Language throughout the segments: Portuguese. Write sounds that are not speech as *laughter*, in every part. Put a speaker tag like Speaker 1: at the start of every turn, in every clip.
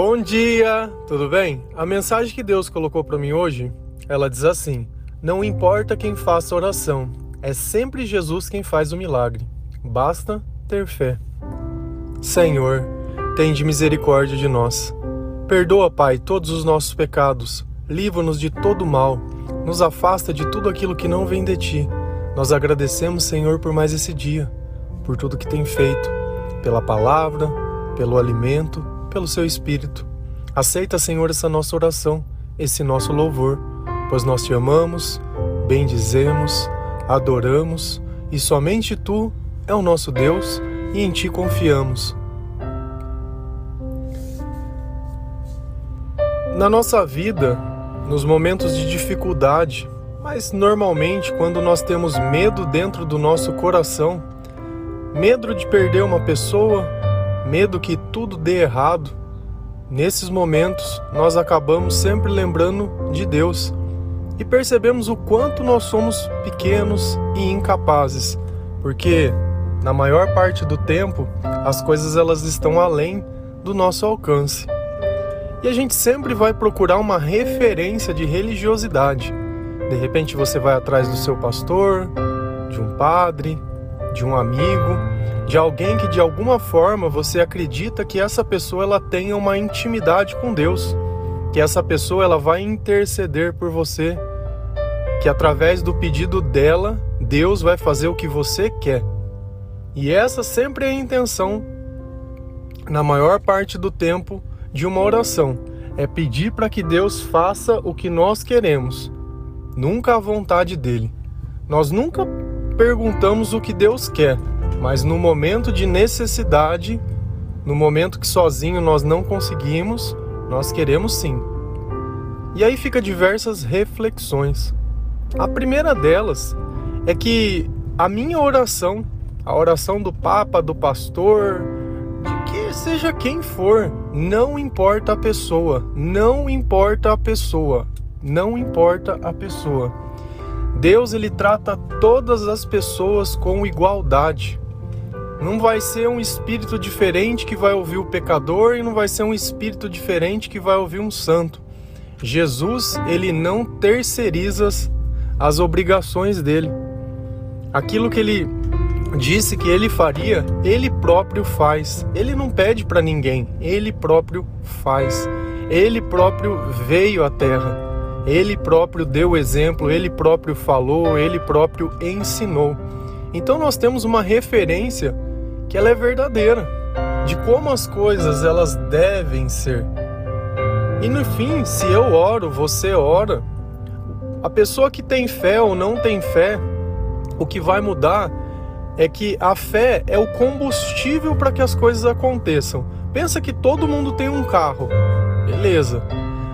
Speaker 1: Bom dia, tudo bem? A mensagem que Deus colocou para mim hoje, ela diz assim: Não importa quem faça oração, é sempre Jesus quem faz o milagre. Basta ter fé. Senhor, tende misericórdia de nós. Perdoa, Pai, todos os nossos pecados. Livra-nos de todo mal. Nos afasta de tudo aquilo que não vem de ti. Nós agradecemos, Senhor, por mais esse dia, por tudo que tem feito, pela palavra, pelo alimento pelo seu Espírito. Aceita, Senhor, essa nossa oração, esse nosso louvor, pois nós te amamos, bendizemos, adoramos e somente tu é o nosso Deus e em ti confiamos. Na nossa vida, nos momentos de dificuldade, mas normalmente quando nós temos medo dentro do nosso coração, medo de perder uma pessoa, medo que tudo dê errado, nesses momentos nós acabamos sempre lembrando de Deus e percebemos o quanto nós somos pequenos e incapazes, porque na maior parte do tempo as coisas elas estão além do nosso alcance. E a gente sempre vai procurar uma referência de religiosidade. De repente você vai atrás do seu pastor, de um padre, de um amigo, de alguém que de alguma forma você acredita que essa pessoa ela tenha uma intimidade com Deus, que essa pessoa ela vai interceder por você, que através do pedido dela, Deus vai fazer o que você quer. E essa sempre é a intenção na maior parte do tempo de uma oração, é pedir para que Deus faça o que nós queremos, nunca a vontade dele. Nós nunca perguntamos o que Deus quer, mas no momento de necessidade, no momento que sozinho nós não conseguimos, nós queremos sim. E aí fica diversas reflexões. A primeira delas é que a minha oração, a oração do Papa, do pastor, de que seja quem for, não importa a pessoa, não importa a pessoa, não importa a pessoa. Deus ele trata todas as pessoas com igualdade. Não vai ser um espírito diferente que vai ouvir o pecador e não vai ser um espírito diferente que vai ouvir um santo. Jesus, ele não terceiriza as obrigações dele. Aquilo que ele disse que ele faria, ele próprio faz. Ele não pede para ninguém, ele próprio faz. Ele próprio veio à terra. Ele próprio deu o exemplo, ele próprio falou, ele próprio ensinou. Então nós temos uma referência que ela é verdadeira de como as coisas elas devem ser. E no fim, se eu oro, você ora, a pessoa que tem fé ou não tem fé, o que vai mudar é que a fé é o combustível para que as coisas aconteçam. Pensa que todo mundo tem um carro. Beleza.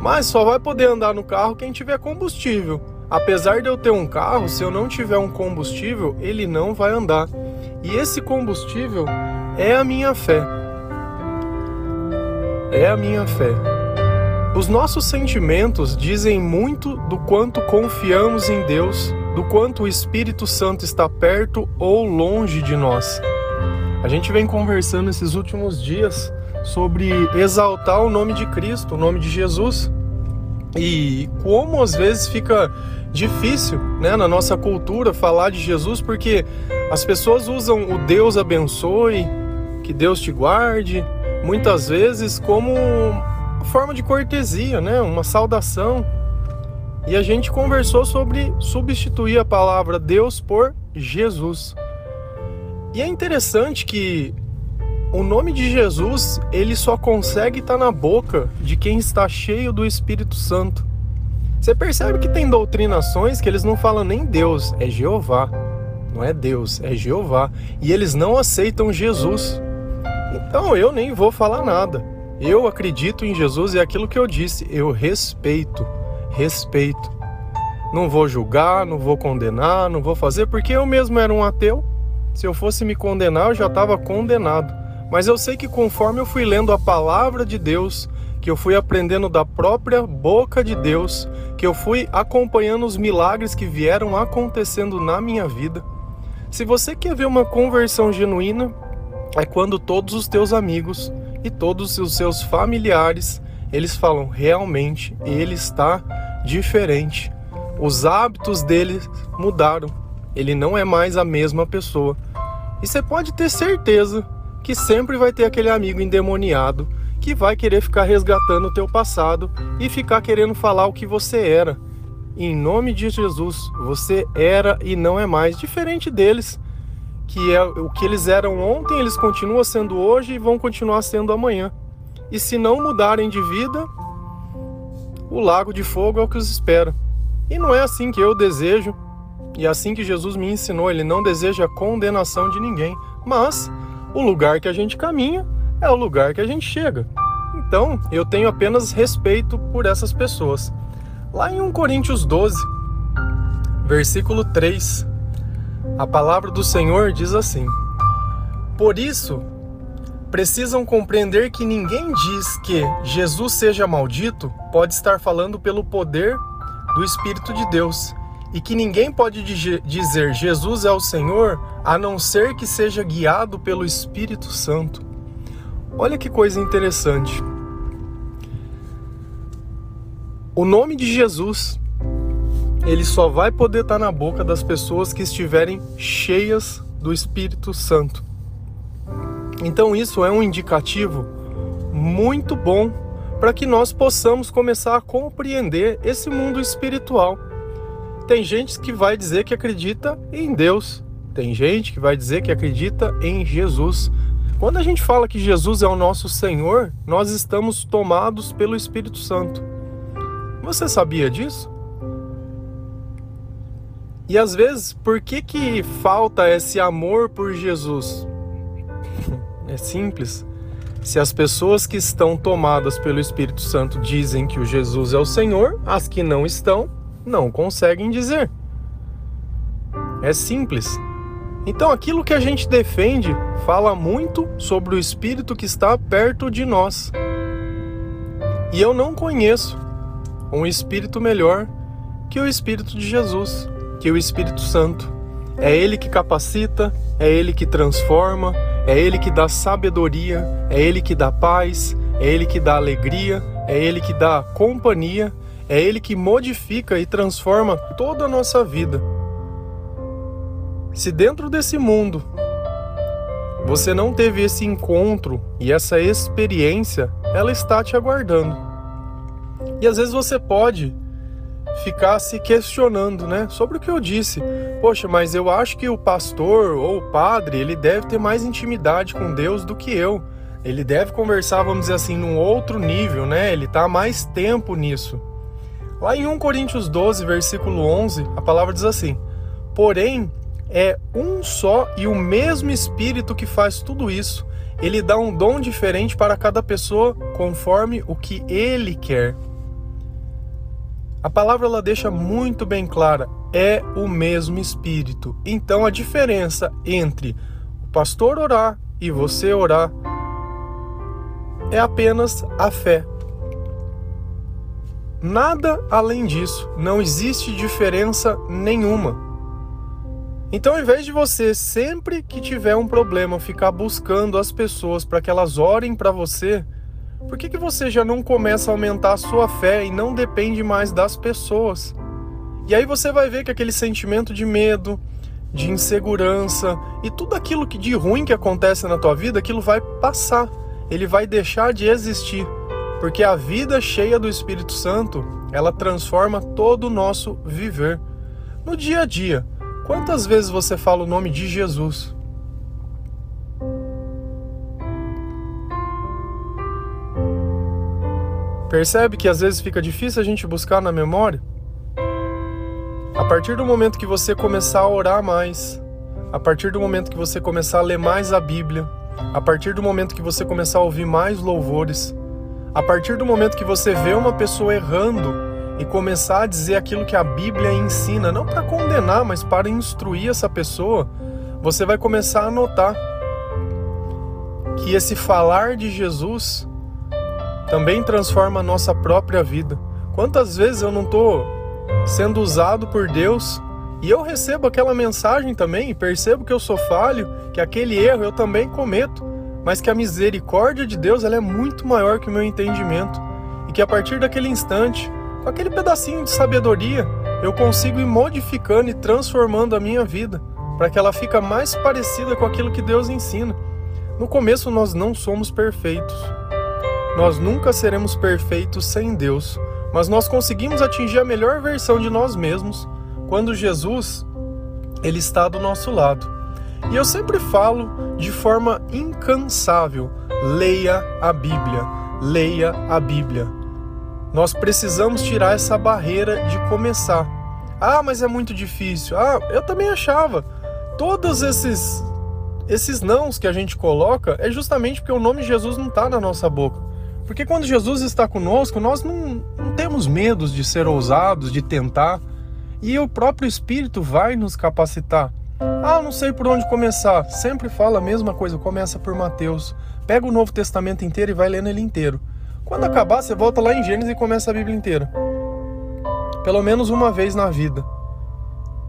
Speaker 1: Mas só vai poder andar no carro quem tiver combustível. Apesar de eu ter um carro, se eu não tiver um combustível, ele não vai andar. E esse combustível é a minha fé. É a minha fé. Os nossos sentimentos dizem muito do quanto confiamos em Deus, do quanto o Espírito Santo está perto ou longe de nós. A gente vem conversando esses últimos dias sobre exaltar o nome de Cristo, o nome de Jesus. E como às vezes fica difícil né, na nossa cultura falar de Jesus, porque as pessoas usam o Deus abençoe, que Deus te guarde, muitas vezes como forma de cortesia, né, uma saudação. E a gente conversou sobre substituir a palavra Deus por Jesus. E é interessante que o nome de Jesus, ele só consegue estar tá na boca de quem está cheio do Espírito Santo. Você percebe que tem doutrinações que eles não falam nem Deus, é Jeová. Não é Deus, é Jeová. E eles não aceitam Jesus. Então eu nem vou falar nada. Eu acredito em Jesus e é aquilo que eu disse, eu respeito, respeito. Não vou julgar, não vou condenar, não vou fazer, porque eu mesmo era um ateu. Se eu fosse me condenar, eu já estava condenado. Mas eu sei que conforme eu fui lendo a palavra de Deus, que eu fui aprendendo da própria boca de Deus, que eu fui acompanhando os milagres que vieram acontecendo na minha vida. Se você quer ver uma conversão genuína, é quando todos os teus amigos e todos os seus familiares, eles falam realmente ele está diferente. Os hábitos dele mudaram. Ele não é mais a mesma pessoa. E você pode ter certeza que sempre vai ter aquele amigo endemoniado que vai querer ficar resgatando o teu passado e ficar querendo falar o que você era. Em nome de Jesus, você era e não é mais diferente deles, que é o que eles eram ontem, eles continuam sendo hoje e vão continuar sendo amanhã. E se não mudarem de vida, o lago de fogo é o que os espera. E não é assim que eu desejo, e é assim que Jesus me ensinou, ele não deseja a condenação de ninguém, mas o lugar que a gente caminha é o lugar que a gente chega. Então, eu tenho apenas respeito por essas pessoas. Lá em 1 Coríntios 12, versículo 3, a palavra do Senhor diz assim: Por isso, precisam compreender que ninguém diz que Jesus seja maldito pode estar falando pelo poder do Espírito de Deus e que ninguém pode dizer Jesus é o Senhor a não ser que seja guiado pelo Espírito Santo. Olha que coisa interessante. O nome de Jesus, ele só vai poder estar na boca das pessoas que estiverem cheias do Espírito Santo. Então isso é um indicativo muito bom para que nós possamos começar a compreender esse mundo espiritual. Tem gente que vai dizer que acredita em Deus, tem gente que vai dizer que acredita em Jesus. Quando a gente fala que Jesus é o nosso Senhor, nós estamos tomados pelo Espírito Santo. Você sabia disso? E às vezes, por que que falta esse amor por Jesus? *laughs* É simples. Se as pessoas que estão tomadas pelo Espírito Santo dizem que o Jesus é o Senhor, as que não estão não conseguem dizer. É simples. Então aquilo que a gente defende fala muito sobre o Espírito que está perto de nós. E eu não conheço um Espírito melhor que o Espírito de Jesus, que o Espírito Santo. É Ele que capacita, é Ele que transforma, é Ele que dá sabedoria, é Ele que dá paz, é Ele que dá alegria, é Ele que dá companhia, é Ele que modifica e transforma toda a nossa vida. Se dentro desse mundo você não teve esse encontro e essa experiência, ela está te aguardando. E às vezes você pode ficar se questionando, né, sobre o que eu disse. Poxa, mas eu acho que o pastor ou o padre, ele deve ter mais intimidade com Deus do que eu. Ele deve conversar, vamos dizer assim, num outro nível, né? Ele está mais tempo nisso. Lá em 1 Coríntios 12, versículo 11, a palavra diz assim: Porém, é um só e o mesmo Espírito que faz tudo isso. Ele dá um dom diferente para cada pessoa conforme o que ele quer. A palavra ela deixa muito bem clara, é o mesmo espírito. Então a diferença entre o pastor orar e você orar é apenas a fé. Nada além disso, não existe diferença nenhuma. Então, ao invés de você sempre que tiver um problema ficar buscando as pessoas para que elas orem para você, por que, que você já não começa a aumentar a sua fé e não depende mais das pessoas? E aí você vai ver que aquele sentimento de medo, de insegurança e tudo aquilo que de ruim que acontece na tua vida, aquilo vai passar. Ele vai deixar de existir, porque a vida cheia do Espírito Santo, ela transforma todo o nosso viver. No dia a dia, quantas vezes você fala o nome de Jesus? Percebe que às vezes fica difícil a gente buscar na memória? A partir do momento que você começar a orar mais, a partir do momento que você começar a ler mais a Bíblia, a partir do momento que você começar a ouvir mais louvores, a partir do momento que você vê uma pessoa errando e começar a dizer aquilo que a Bíblia ensina, não para condenar, mas para instruir essa pessoa, você vai começar a notar que esse falar de Jesus também transforma a nossa própria vida. Quantas vezes eu não estou sendo usado por Deus e eu recebo aquela mensagem também percebo que eu sou falho, que aquele erro eu também cometo, mas que a misericórdia de Deus ela é muito maior que o meu entendimento e que a partir daquele instante, com aquele pedacinho de sabedoria, eu consigo ir modificando e transformando a minha vida para que ela fique mais parecida com aquilo que Deus ensina. No começo nós não somos perfeitos. Nós nunca seremos perfeitos sem Deus, mas nós conseguimos atingir a melhor versão de nós mesmos quando Jesus ele está do nosso lado. E eu sempre falo de forma incansável: leia a Bíblia, leia a Bíblia. Nós precisamos tirar essa barreira de começar. Ah, mas é muito difícil. Ah, eu também achava. Todos esses esses nãos que a gente coloca é justamente porque o nome de Jesus não está na nossa boca. Porque quando Jesus está conosco, nós não, não temos medos de ser ousados, de tentar. E o próprio Espírito vai nos capacitar. Ah, não sei por onde começar. Sempre fala a mesma coisa, começa por Mateus. Pega o Novo Testamento inteiro e vai lendo ele inteiro. Quando acabar, você volta lá em Gênesis e começa a Bíblia inteira. Pelo menos uma vez na vida.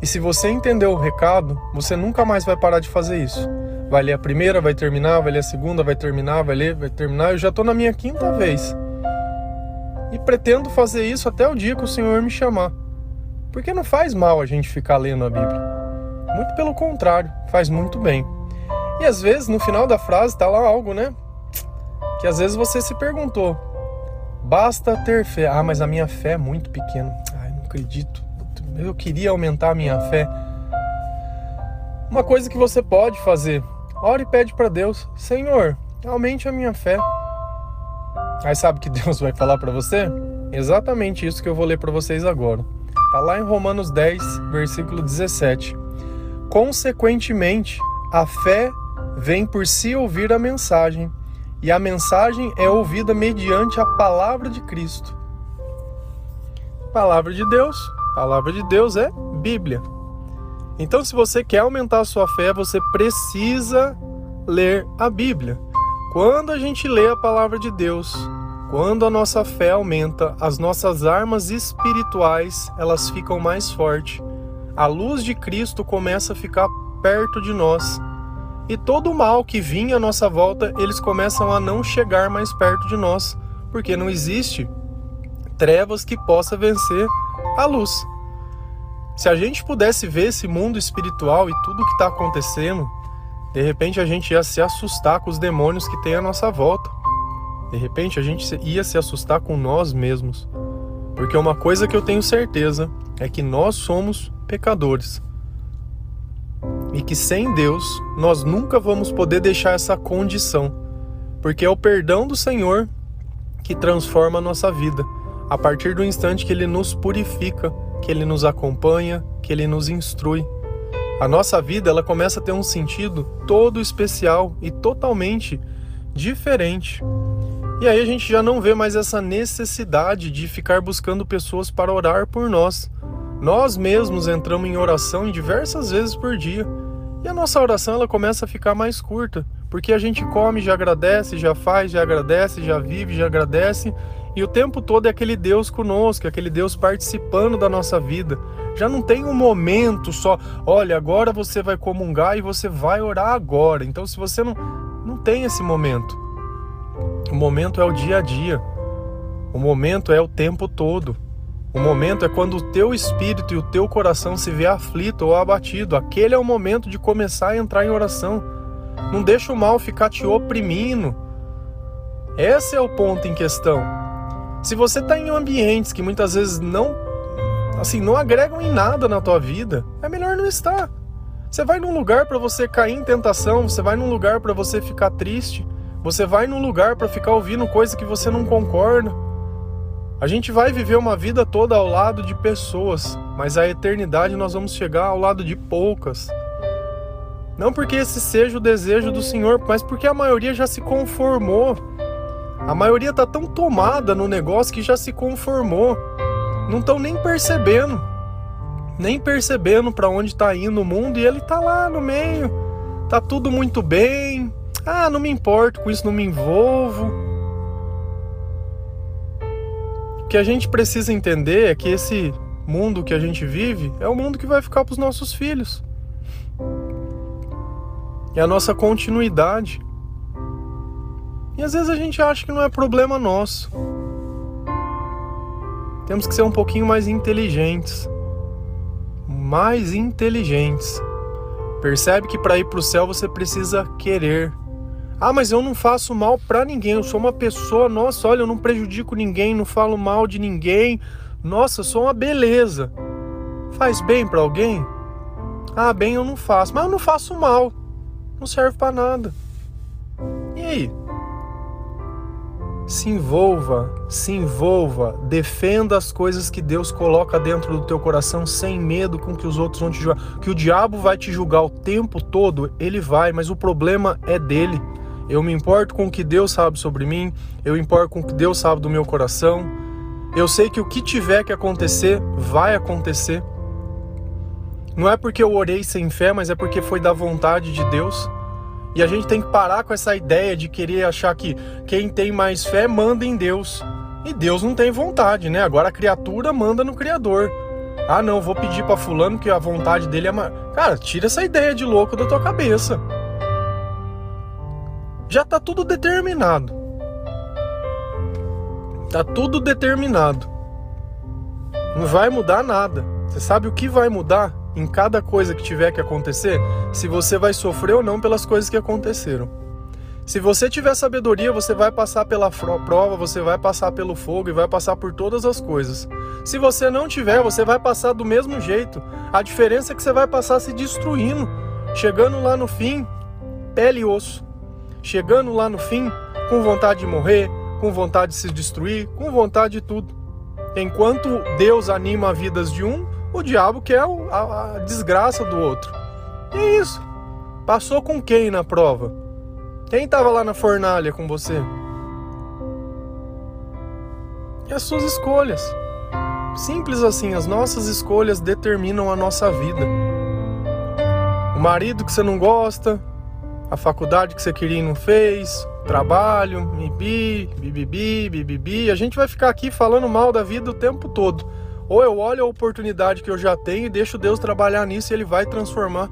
Speaker 1: E se você entendeu o recado, você nunca mais vai parar de fazer isso. Vai ler a primeira, vai terminar, vai ler a segunda, vai terminar, vai ler, vai terminar. Eu já estou na minha quinta vez. E pretendo fazer isso até o dia que o Senhor me chamar. Porque não faz mal a gente ficar lendo a Bíblia. Muito pelo contrário, faz muito bem. E às vezes no final da frase está lá algo, né? Que às vezes você se perguntou: basta ter fé. Ah, mas a minha fé é muito pequena. Ai, não acredito. Eu queria aumentar a minha fé. Uma coisa que você pode fazer: ore e pede para Deus: Senhor, aumente a minha fé. Aí sabe que *laughs* Deus vai falar para você? Exatamente isso que eu vou ler para vocês agora. Está lá em Romanos 10, versículo 17. Consequentemente, a fé vem por se ouvir a mensagem, e a mensagem é ouvida mediante a palavra de Cristo. Palavra de Deus, palavra de Deus é Bíblia. Então, se você quer aumentar a sua fé, você precisa ler a Bíblia. Quando a gente lê a palavra de Deus, quando a nossa fé aumenta, as nossas armas espirituais, elas ficam mais fortes. A luz de Cristo começa a ficar perto de nós. E todo o mal que vinha à nossa volta, eles começam a não chegar mais perto de nós, porque não existe trevas que possa vencer a luz. Se a gente pudesse ver esse mundo espiritual e tudo que está acontecendo, de repente a gente ia se assustar com os demônios que tem à nossa volta. De repente a gente ia se assustar com nós mesmos. Porque uma coisa que eu tenho certeza é que nós somos pecadores. E que sem Deus nós nunca vamos poder deixar essa condição. Porque é o perdão do Senhor que transforma a nossa vida. A partir do instante que Ele nos purifica, que Ele nos acompanha, que Ele nos instrui. A nossa vida ela começa a ter um sentido todo especial e totalmente diferente. E aí a gente já não vê mais essa necessidade de ficar buscando pessoas para orar por nós. Nós mesmos entramos em oração diversas vezes por dia. E a nossa oração ela começa a ficar mais curta, porque a gente come, já agradece, já faz, já agradece, já vive, já agradece, e o tempo todo é aquele Deus conosco, aquele Deus participando da nossa vida. Já não tem um momento só, olha, agora você vai comungar e você vai orar agora. Então se você não não tem esse momento, o momento é o dia a dia. O momento é o tempo todo. O momento é quando o teu espírito e o teu coração se vê aflito ou abatido. Aquele é o momento de começar a entrar em oração. Não deixa o mal ficar te oprimindo. Esse é o ponto em questão. Se você está em ambientes que muitas vezes não assim, não agregam em nada na tua vida, é melhor não estar. Você vai num lugar para você cair em tentação, você vai num lugar para você ficar triste, você vai num lugar para ficar ouvindo coisa que você não concorda. A gente vai viver uma vida toda ao lado de pessoas, mas a eternidade nós vamos chegar ao lado de poucas. Não porque esse seja o desejo do Senhor, mas porque a maioria já se conformou. A maioria tá tão tomada no negócio que já se conformou. Não estão nem percebendo. Nem percebendo para onde está indo o mundo e ele tá lá no meio. Tá tudo muito bem, ah, não me importo com isso, não me envolvo. O que a gente precisa entender é que esse mundo que a gente vive é o mundo que vai ficar para os nossos filhos. É a nossa continuidade. E às vezes a gente acha que não é problema nosso. Temos que ser um pouquinho mais inteligentes. Mais inteligentes. Percebe que para ir para o céu você precisa querer. Ah, mas eu não faço mal para ninguém. Eu sou uma pessoa, nossa, olha, eu não prejudico ninguém, não falo mal de ninguém. Nossa, eu sou uma beleza. Faz bem para alguém? Ah, bem eu não faço, mas eu não faço mal. Não serve para nada. E aí? Se envolva, se envolva, defenda as coisas que Deus coloca dentro do teu coração sem medo com que os outros vão te julgar. Que o diabo vai te julgar o tempo todo, ele vai, mas o problema é dele. Eu me importo com o que Deus sabe sobre mim, eu importo com o que Deus sabe do meu coração. Eu sei que o que tiver que acontecer, vai acontecer. Não é porque eu orei sem fé, mas é porque foi da vontade de Deus. E a gente tem que parar com essa ideia de querer achar que quem tem mais fé manda em Deus. E Deus não tem vontade, né? Agora a criatura manda no Criador. Ah, não, vou pedir para fulano que a vontade dele é maior. Cara, tira essa ideia de louco da tua cabeça. Já tá tudo determinado. Tá tudo determinado. Não vai mudar nada. Você sabe o que vai mudar? em cada coisa que tiver que acontecer, se você vai sofrer ou não pelas coisas que aconteceram. Se você tiver sabedoria, você vai passar pela prova, você vai passar pelo fogo e vai passar por todas as coisas. Se você não tiver, você vai passar do mesmo jeito. A diferença é que você vai passar se destruindo, chegando lá no fim, pele e osso. Chegando lá no fim, com vontade de morrer, com vontade de se destruir, com vontade de tudo. Enquanto Deus anima vidas de um, o diabo quer a, a desgraça do outro. E é isso. Passou com quem na prova? Quem estava lá na fornalha com você? E as suas escolhas. Simples assim, as nossas escolhas determinam a nossa vida. O marido que você não gosta, a faculdade que você queria e não fez, trabalho, bibi, bibibi, bibibi. A gente vai ficar aqui falando mal da vida o tempo todo. Ou eu olho a oportunidade que eu já tenho e deixo Deus trabalhar nisso e Ele vai transformar.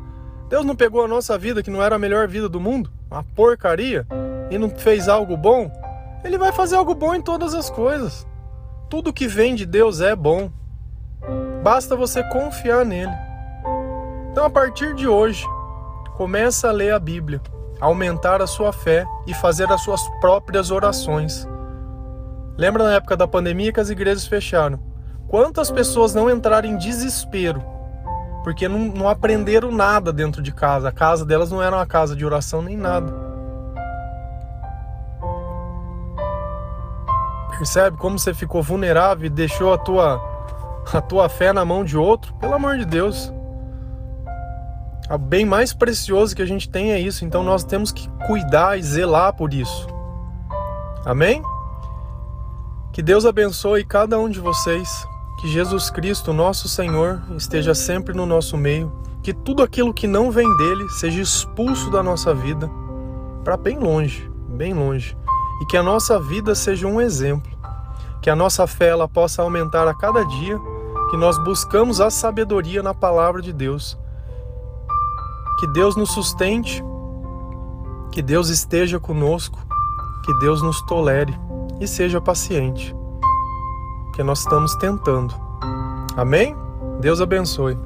Speaker 1: Deus não pegou a nossa vida, que não era a melhor vida do mundo, uma porcaria, e não fez algo bom? Ele vai fazer algo bom em todas as coisas. Tudo que vem de Deus é bom. Basta você confiar nele. Então, a partir de hoje, começa a ler a Bíblia, aumentar a sua fé e fazer as suas próprias orações. Lembra na época da pandemia que as igrejas fecharam? Quantas pessoas não entraram em desespero porque não, não, aprenderam nada dentro de casa? A casa delas não era uma casa de oração nem nada. Percebe como você ficou vulnerável e deixou a tua, a tua fé na mão de outro? Pelo amor de Deus. O bem mais precioso que a gente tem é isso, então nós temos que cuidar e zelar por isso. Amém? Que Deus abençoe cada um de vocês. Que Jesus Cristo, nosso Senhor, esteja sempre no nosso meio. Que tudo aquilo que não vem dele seja expulso da nossa vida para bem longe, bem longe. E que a nossa vida seja um exemplo. Que a nossa fé ela possa aumentar a cada dia, que nós buscamos a sabedoria na palavra de Deus. Que Deus nos sustente, que Deus esteja conosco, que Deus nos tolere e seja paciente que nós estamos tentando. Amém? Deus abençoe.